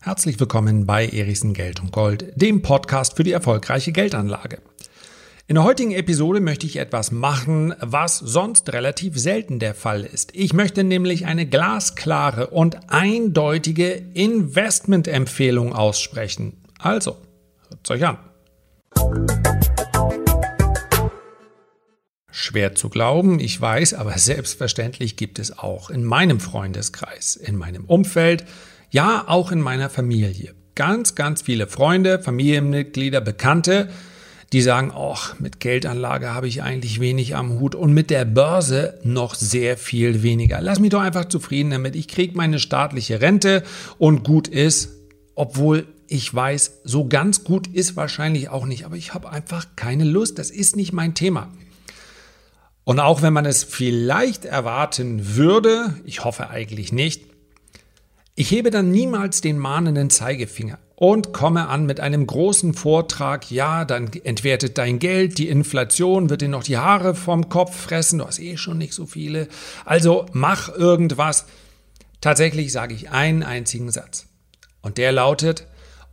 Herzlich willkommen bei Erichsen Geld und Gold, dem Podcast für die erfolgreiche Geldanlage. In der heutigen Episode möchte ich etwas machen, was sonst relativ selten der Fall ist. Ich möchte nämlich eine glasklare und eindeutige Investmentempfehlung aussprechen. Also, hört euch an. Schwer zu glauben, ich weiß, aber selbstverständlich gibt es auch in meinem Freundeskreis, in meinem Umfeld, ja auch in meiner Familie. Ganz, ganz viele Freunde, Familienmitglieder, Bekannte, die sagen, ach, mit Geldanlage habe ich eigentlich wenig am Hut und mit der Börse noch sehr viel weniger. Lass mich doch einfach zufrieden damit. Ich kriege meine staatliche Rente und gut ist, obwohl ich weiß, so ganz gut ist wahrscheinlich auch nicht, aber ich habe einfach keine Lust. Das ist nicht mein Thema. Und auch wenn man es vielleicht erwarten würde, ich hoffe eigentlich nicht, ich hebe dann niemals den mahnenden Zeigefinger und komme an mit einem großen Vortrag, ja, dann entwertet dein Geld, die Inflation wird dir noch die Haare vom Kopf fressen, du hast eh schon nicht so viele, also mach irgendwas. Tatsächlich sage ich einen einzigen Satz. Und der lautet,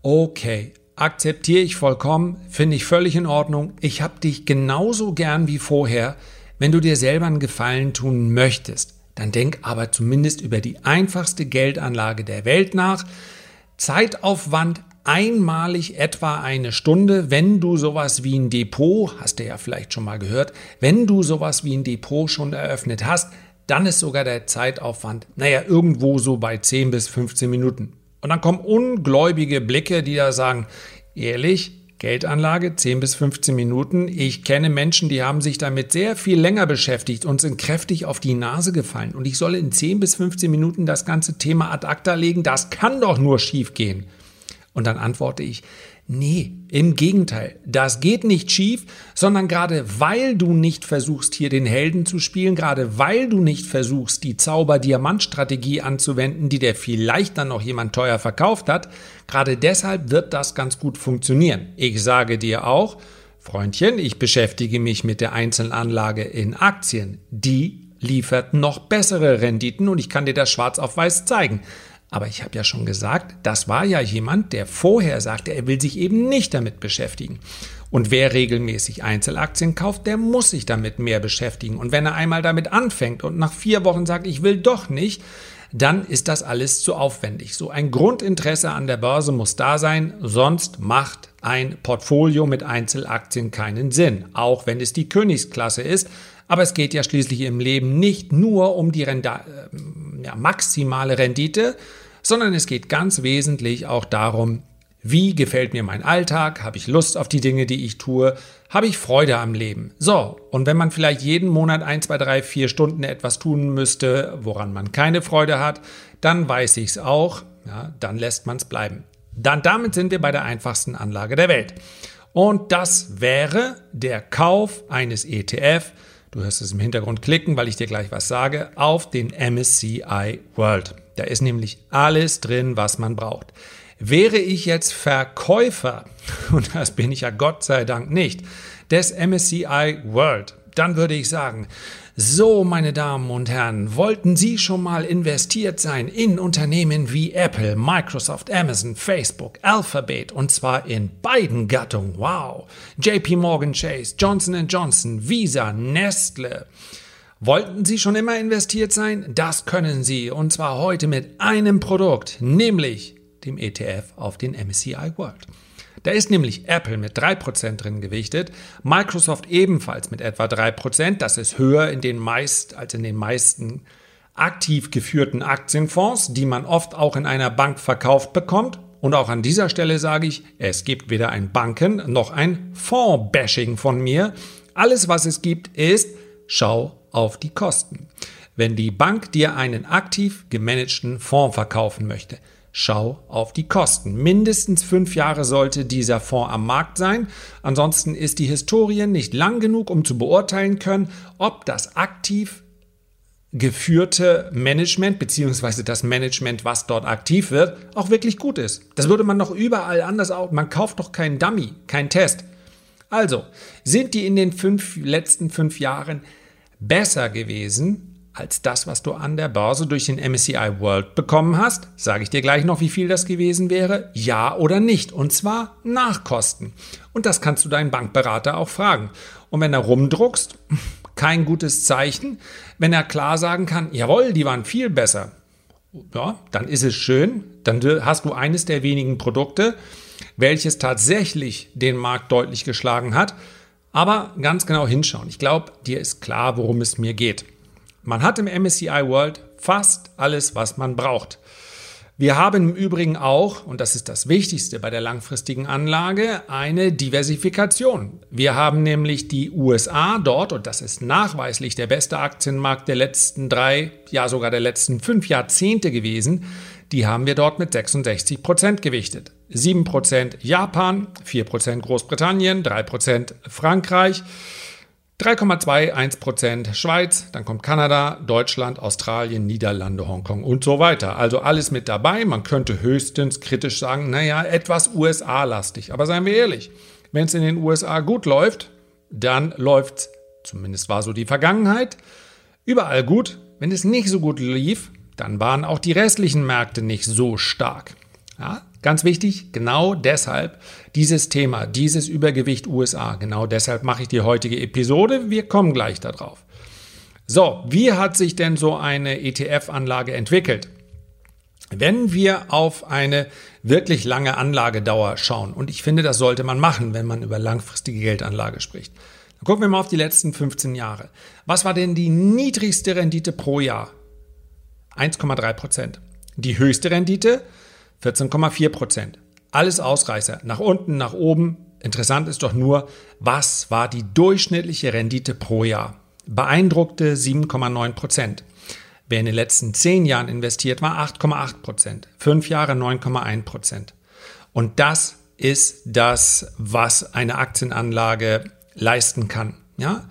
okay, akzeptiere ich vollkommen, finde ich völlig in Ordnung, ich habe dich genauso gern wie vorher, wenn du dir selber einen Gefallen tun möchtest dann denk aber zumindest über die einfachste Geldanlage der Welt nach. Zeitaufwand einmalig etwa eine Stunde, wenn du sowas wie ein Depot, hast du ja vielleicht schon mal gehört, wenn du sowas wie ein Depot schon eröffnet hast, dann ist sogar der Zeitaufwand, naja, irgendwo so bei 10 bis 15 Minuten. Und dann kommen ungläubige Blicke, die da sagen, ehrlich, Geldanlage 10 bis 15 Minuten. Ich kenne Menschen, die haben sich damit sehr viel länger beschäftigt und sind kräftig auf die Nase gefallen. Und ich soll in 10 bis 15 Minuten das ganze Thema ad acta legen. Das kann doch nur schief gehen. Und dann antworte ich, Nee, im Gegenteil. Das geht nicht schief, sondern gerade weil du nicht versuchst, hier den Helden zu spielen, gerade weil du nicht versuchst, die Zauber-Diamant-Strategie anzuwenden, die dir vielleicht dann noch jemand teuer verkauft hat, gerade deshalb wird das ganz gut funktionieren. Ich sage dir auch, Freundchen, ich beschäftige mich mit der Einzelanlage in Aktien. Die liefert noch bessere Renditen und ich kann dir das schwarz auf weiß zeigen. Aber ich habe ja schon gesagt, das war ja jemand, der vorher sagte, er will sich eben nicht damit beschäftigen. Und wer regelmäßig Einzelaktien kauft, der muss sich damit mehr beschäftigen. Und wenn er einmal damit anfängt und nach vier Wochen sagt, ich will doch nicht, dann ist das alles zu aufwendig. So ein Grundinteresse an der Börse muss da sein, sonst macht ein Portfolio mit Einzelaktien keinen Sinn, auch wenn es die Königsklasse ist. Aber es geht ja schließlich im Leben nicht nur um die Renda äh, ja, maximale Rendite, sondern es geht ganz wesentlich auch darum, wie gefällt mir mein Alltag? Habe ich Lust auf die Dinge, die ich tue? Habe ich Freude am Leben? So, und wenn man vielleicht jeden Monat ein, zwei, drei, vier Stunden etwas tun müsste, woran man keine Freude hat, dann weiß ich es auch, ja, dann lässt man es bleiben. Dann damit sind wir bei der einfachsten Anlage der Welt. Und das wäre der Kauf eines ETF, du hörst es im Hintergrund klicken, weil ich dir gleich was sage, auf den MSCI World. Da ist nämlich alles drin, was man braucht. Wäre ich jetzt Verkäufer, und das bin ich ja Gott sei Dank nicht, des MSCI World, dann würde ich sagen, so, meine Damen und Herren, wollten Sie schon mal investiert sein in Unternehmen wie Apple, Microsoft, Amazon, Facebook, Alphabet und zwar in beiden Gattungen? Wow! JP Morgan Chase, Johnson Johnson, Visa, Nestle. Wollten Sie schon immer investiert sein? Das können Sie und zwar heute mit einem Produkt, nämlich dem ETF auf den MSCI World. Da ist nämlich Apple mit 3% drin gewichtet, Microsoft ebenfalls mit etwa 3%, das ist höher in den meist, als in den meisten aktiv geführten Aktienfonds, die man oft auch in einer Bank verkauft bekommt. Und auch an dieser Stelle sage ich, es gibt weder ein Banken noch ein Fonds-Bashing von mir. Alles, was es gibt, ist, schau auf die Kosten. Wenn die Bank dir einen aktiv gemanagten Fonds verkaufen möchte, schau auf die Kosten. Mindestens fünf Jahre sollte dieser Fonds am Markt sein. Ansonsten ist die Historie nicht lang genug, um zu beurteilen können, ob das aktiv geführte Management beziehungsweise das Management, was dort aktiv wird, auch wirklich gut ist. Das würde man doch überall anders auch. Man kauft doch keinen Dummy, keinen Test. Also, sind die in den fünf, letzten fünf Jahren besser gewesen als das, was du an der Börse durch den MSCI World bekommen hast? Sage ich dir gleich noch, wie viel das gewesen wäre? Ja oder nicht? Und zwar nach Kosten. Und das kannst du deinen Bankberater auch fragen. Und wenn er rumdruckst, kein gutes Zeichen. Wenn er klar sagen kann, jawohl, die waren viel besser, ja, dann ist es schön. Dann hast du eines der wenigen Produkte, welches tatsächlich den Markt deutlich geschlagen hat. Aber ganz genau hinschauen. Ich glaube, dir ist klar, worum es mir geht. Man hat im MSCI World fast alles, was man braucht. Wir haben im Übrigen auch, und das ist das Wichtigste bei der langfristigen Anlage, eine Diversifikation. Wir haben nämlich die USA dort, und das ist nachweislich der beste Aktienmarkt der letzten drei, ja sogar der letzten fünf Jahrzehnte gewesen, die haben wir dort mit 66 Prozent gewichtet. 7 Prozent Japan, 4 Prozent Großbritannien, 3 Prozent Frankreich. 3,21% Schweiz, dann kommt Kanada, Deutschland, Australien, Niederlande, Hongkong und so weiter. Also alles mit dabei. Man könnte höchstens kritisch sagen, naja, etwas USA-lastig. Aber seien wir ehrlich, wenn es in den USA gut läuft, dann läuft es, zumindest war so die Vergangenheit, überall gut. Wenn es nicht so gut lief, dann waren auch die restlichen Märkte nicht so stark. Ja, Ganz wichtig, genau deshalb dieses Thema, dieses Übergewicht USA. Genau deshalb mache ich die heutige Episode. Wir kommen gleich darauf. So, wie hat sich denn so eine ETF-Anlage entwickelt? Wenn wir auf eine wirklich lange Anlagedauer schauen, und ich finde, das sollte man machen, wenn man über langfristige Geldanlage spricht, dann gucken wir mal auf die letzten 15 Jahre. Was war denn die niedrigste Rendite pro Jahr? 1,3 Prozent. Die höchste Rendite 14,4 Prozent. Alles Ausreißer. Nach unten, nach oben. Interessant ist doch nur, was war die durchschnittliche Rendite pro Jahr? Beeindruckte 7,9 Prozent. Wer in den letzten 10 Jahren investiert, war 8,8 Prozent. Fünf Jahre 9,1 Prozent. Und das ist das, was eine Aktienanlage leisten kann. Ja?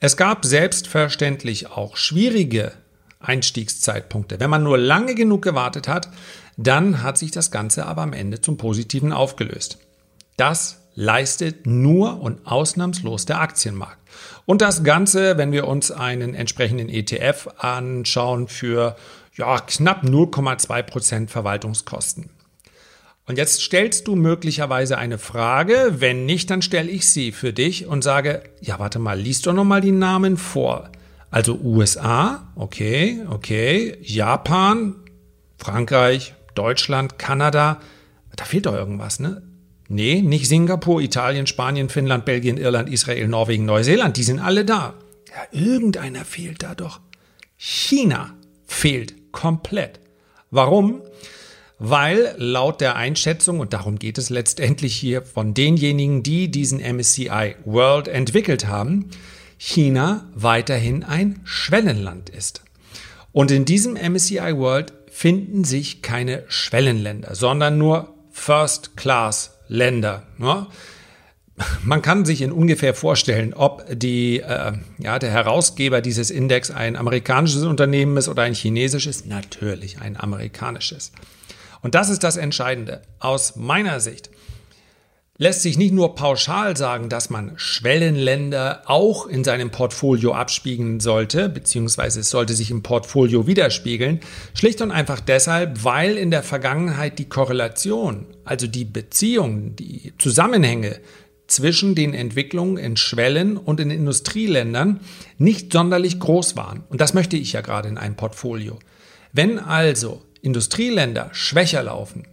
Es gab selbstverständlich auch schwierige Einstiegszeitpunkte. Wenn man nur lange genug gewartet hat, dann hat sich das Ganze aber am Ende zum Positiven aufgelöst. Das leistet nur und ausnahmslos der Aktienmarkt. Und das Ganze, wenn wir uns einen entsprechenden ETF anschauen, für ja, knapp 0,2 Prozent Verwaltungskosten. Und jetzt stellst du möglicherweise eine Frage. Wenn nicht, dann stelle ich sie für dich und sage, ja, warte mal, liest doch nochmal die Namen vor. Also USA, okay, okay, Japan, Frankreich, Deutschland, Kanada. Da fehlt doch irgendwas, ne? Nee, nicht Singapur, Italien, Spanien, Finnland, Belgien, Irland, Israel, Norwegen, Neuseeland. Die sind alle da. Ja, irgendeiner fehlt da doch. China fehlt komplett. Warum? Weil laut der Einschätzung, und darum geht es letztendlich hier von denjenigen, die diesen MSCI World entwickelt haben, China weiterhin ein Schwellenland ist. Und in diesem MSCI World finden sich keine Schwellenländer, sondern nur First-Class-Länder. Ne? Man kann sich in ungefähr vorstellen, ob die, äh, ja, der Herausgeber dieses Index ein amerikanisches Unternehmen ist oder ein chinesisches. Natürlich ein amerikanisches. Und das ist das Entscheidende aus meiner Sicht lässt sich nicht nur pauschal sagen, dass man Schwellenländer auch in seinem Portfolio abspiegeln sollte, beziehungsweise es sollte sich im Portfolio widerspiegeln, schlicht und einfach deshalb, weil in der Vergangenheit die Korrelation, also die Beziehung, die Zusammenhänge zwischen den Entwicklungen in Schwellen- und in Industrieländern nicht sonderlich groß waren. Und das möchte ich ja gerade in einem Portfolio. Wenn also Industrieländer schwächer laufen,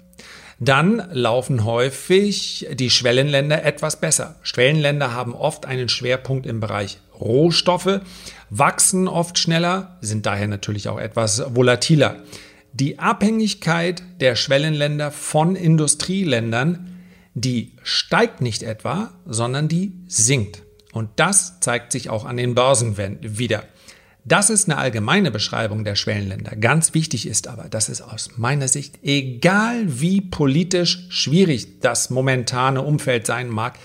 dann laufen häufig die Schwellenländer etwas besser. Schwellenländer haben oft einen Schwerpunkt im Bereich Rohstoffe, wachsen oft schneller, sind daher natürlich auch etwas volatiler. Die Abhängigkeit der Schwellenländer von Industrieländern, die steigt nicht etwa, sondern die sinkt. Und das zeigt sich auch an den Börsen wieder. Das ist eine allgemeine Beschreibung der Schwellenländer. Ganz wichtig ist aber, dass es aus meiner Sicht, egal wie politisch schwierig das momentane Umfeld sein mag,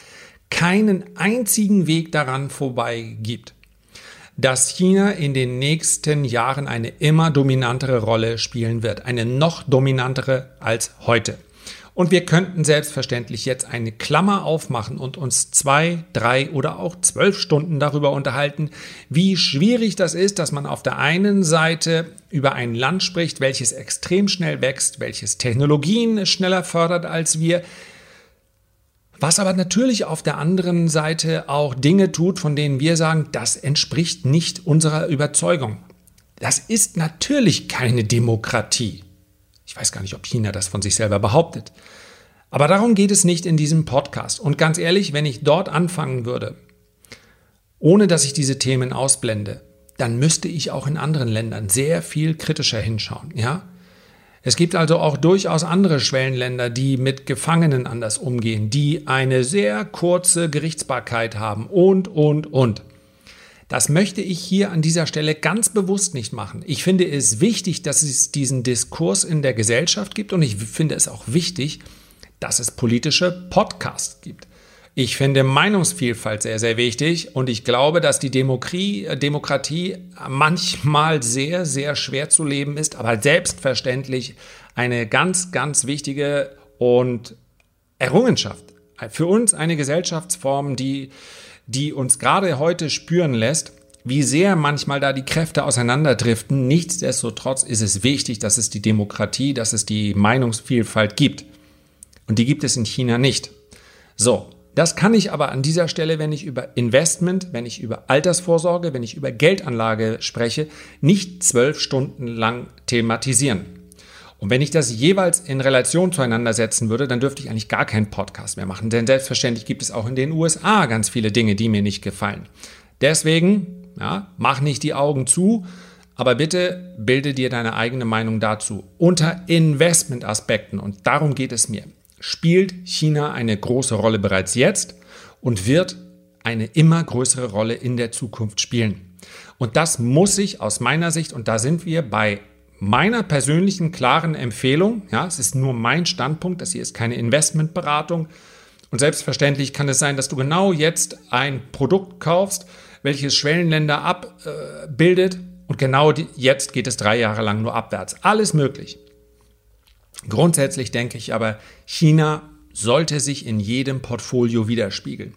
keinen einzigen Weg daran vorbei gibt, dass China in den nächsten Jahren eine immer dominantere Rolle spielen wird, eine noch dominantere als heute. Und wir könnten selbstverständlich jetzt eine Klammer aufmachen und uns zwei, drei oder auch zwölf Stunden darüber unterhalten, wie schwierig das ist, dass man auf der einen Seite über ein Land spricht, welches extrem schnell wächst, welches Technologien schneller fördert als wir, was aber natürlich auf der anderen Seite auch Dinge tut, von denen wir sagen, das entspricht nicht unserer Überzeugung. Das ist natürlich keine Demokratie. Ich weiß gar nicht, ob China das von sich selber behauptet. Aber darum geht es nicht in diesem Podcast. Und ganz ehrlich, wenn ich dort anfangen würde, ohne dass ich diese Themen ausblende, dann müsste ich auch in anderen Ländern sehr viel kritischer hinschauen, ja? Es gibt also auch durchaus andere Schwellenländer, die mit Gefangenen anders umgehen, die eine sehr kurze Gerichtsbarkeit haben und, und, und. Das möchte ich hier an dieser Stelle ganz bewusst nicht machen. Ich finde es wichtig, dass es diesen Diskurs in der Gesellschaft gibt und ich finde es auch wichtig, dass es politische Podcasts gibt. Ich finde Meinungsvielfalt sehr, sehr wichtig und ich glaube, dass die Demokratie, äh, manchmal sehr, sehr schwer zu leben ist, aber selbstverständlich eine ganz, ganz wichtige und Errungenschaft. Für uns eine Gesellschaftsform, die, die uns gerade heute spüren lässt, wie sehr manchmal da die Kräfte auseinanderdriften. Nichtsdestotrotz ist es wichtig, dass es die Demokratie, dass es die Meinungsvielfalt gibt. Und die gibt es in China nicht. So, das kann ich aber an dieser Stelle, wenn ich über Investment, wenn ich über Altersvorsorge, wenn ich über Geldanlage spreche, nicht zwölf Stunden lang thematisieren. Und wenn ich das jeweils in Relation zueinander setzen würde, dann dürfte ich eigentlich gar keinen Podcast mehr machen. Denn selbstverständlich gibt es auch in den USA ganz viele Dinge, die mir nicht gefallen. Deswegen, ja, mach nicht die Augen zu, aber bitte bilde dir deine eigene Meinung dazu unter Investmentaspekten. Und darum geht es mir spielt China eine große Rolle bereits jetzt und wird eine immer größere Rolle in der Zukunft spielen. Und das muss sich aus meiner Sicht, und da sind wir bei meiner persönlichen klaren Empfehlung, ja, es ist nur mein Standpunkt, das hier ist keine Investmentberatung. Und selbstverständlich kann es sein, dass du genau jetzt ein Produkt kaufst, welches Schwellenländer abbildet. Äh, und genau jetzt geht es drei Jahre lang nur abwärts. Alles möglich. Grundsätzlich denke ich aber, China sollte sich in jedem Portfolio widerspiegeln.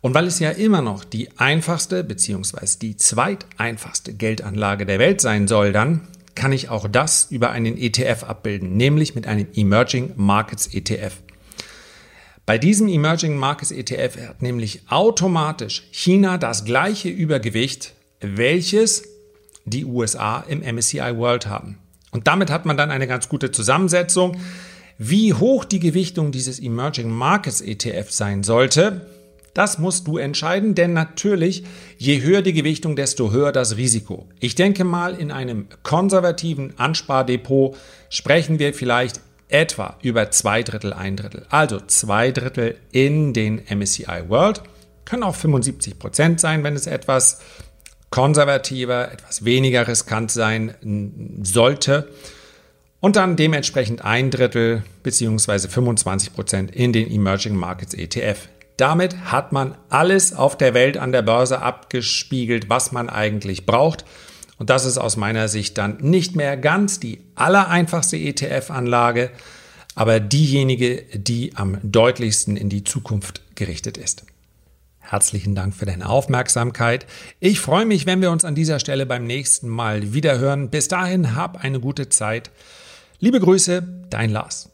Und weil es ja immer noch die einfachste bzw. die zweiteinfachste Geldanlage der Welt sein soll, dann kann ich auch das über einen ETF abbilden, nämlich mit einem Emerging Markets ETF. Bei diesem Emerging Markets ETF hat nämlich automatisch China das gleiche Übergewicht, welches die USA im MSCI World haben. Und damit hat man dann eine ganz gute Zusammensetzung. Wie hoch die Gewichtung dieses Emerging Markets ETF sein sollte, das musst du entscheiden, denn natürlich, je höher die Gewichtung, desto höher das Risiko. Ich denke mal, in einem konservativen Anspardepot sprechen wir vielleicht etwa über zwei Drittel, ein Drittel. Also zwei Drittel in den MSCI World. Können auch 75 Prozent sein, wenn es etwas konservativer, etwas weniger riskant sein sollte und dann dementsprechend ein Drittel bzw. 25 Prozent in den Emerging Markets ETF. Damit hat man alles auf der Welt an der Börse abgespiegelt, was man eigentlich braucht. Und das ist aus meiner Sicht dann nicht mehr ganz die allereinfachste ETF-Anlage, aber diejenige, die am deutlichsten in die Zukunft gerichtet ist. Herzlichen Dank für deine Aufmerksamkeit. Ich freue mich, wenn wir uns an dieser Stelle beim nächsten Mal wieder hören. Bis dahin, hab eine gute Zeit. Liebe Grüße, dein Lars.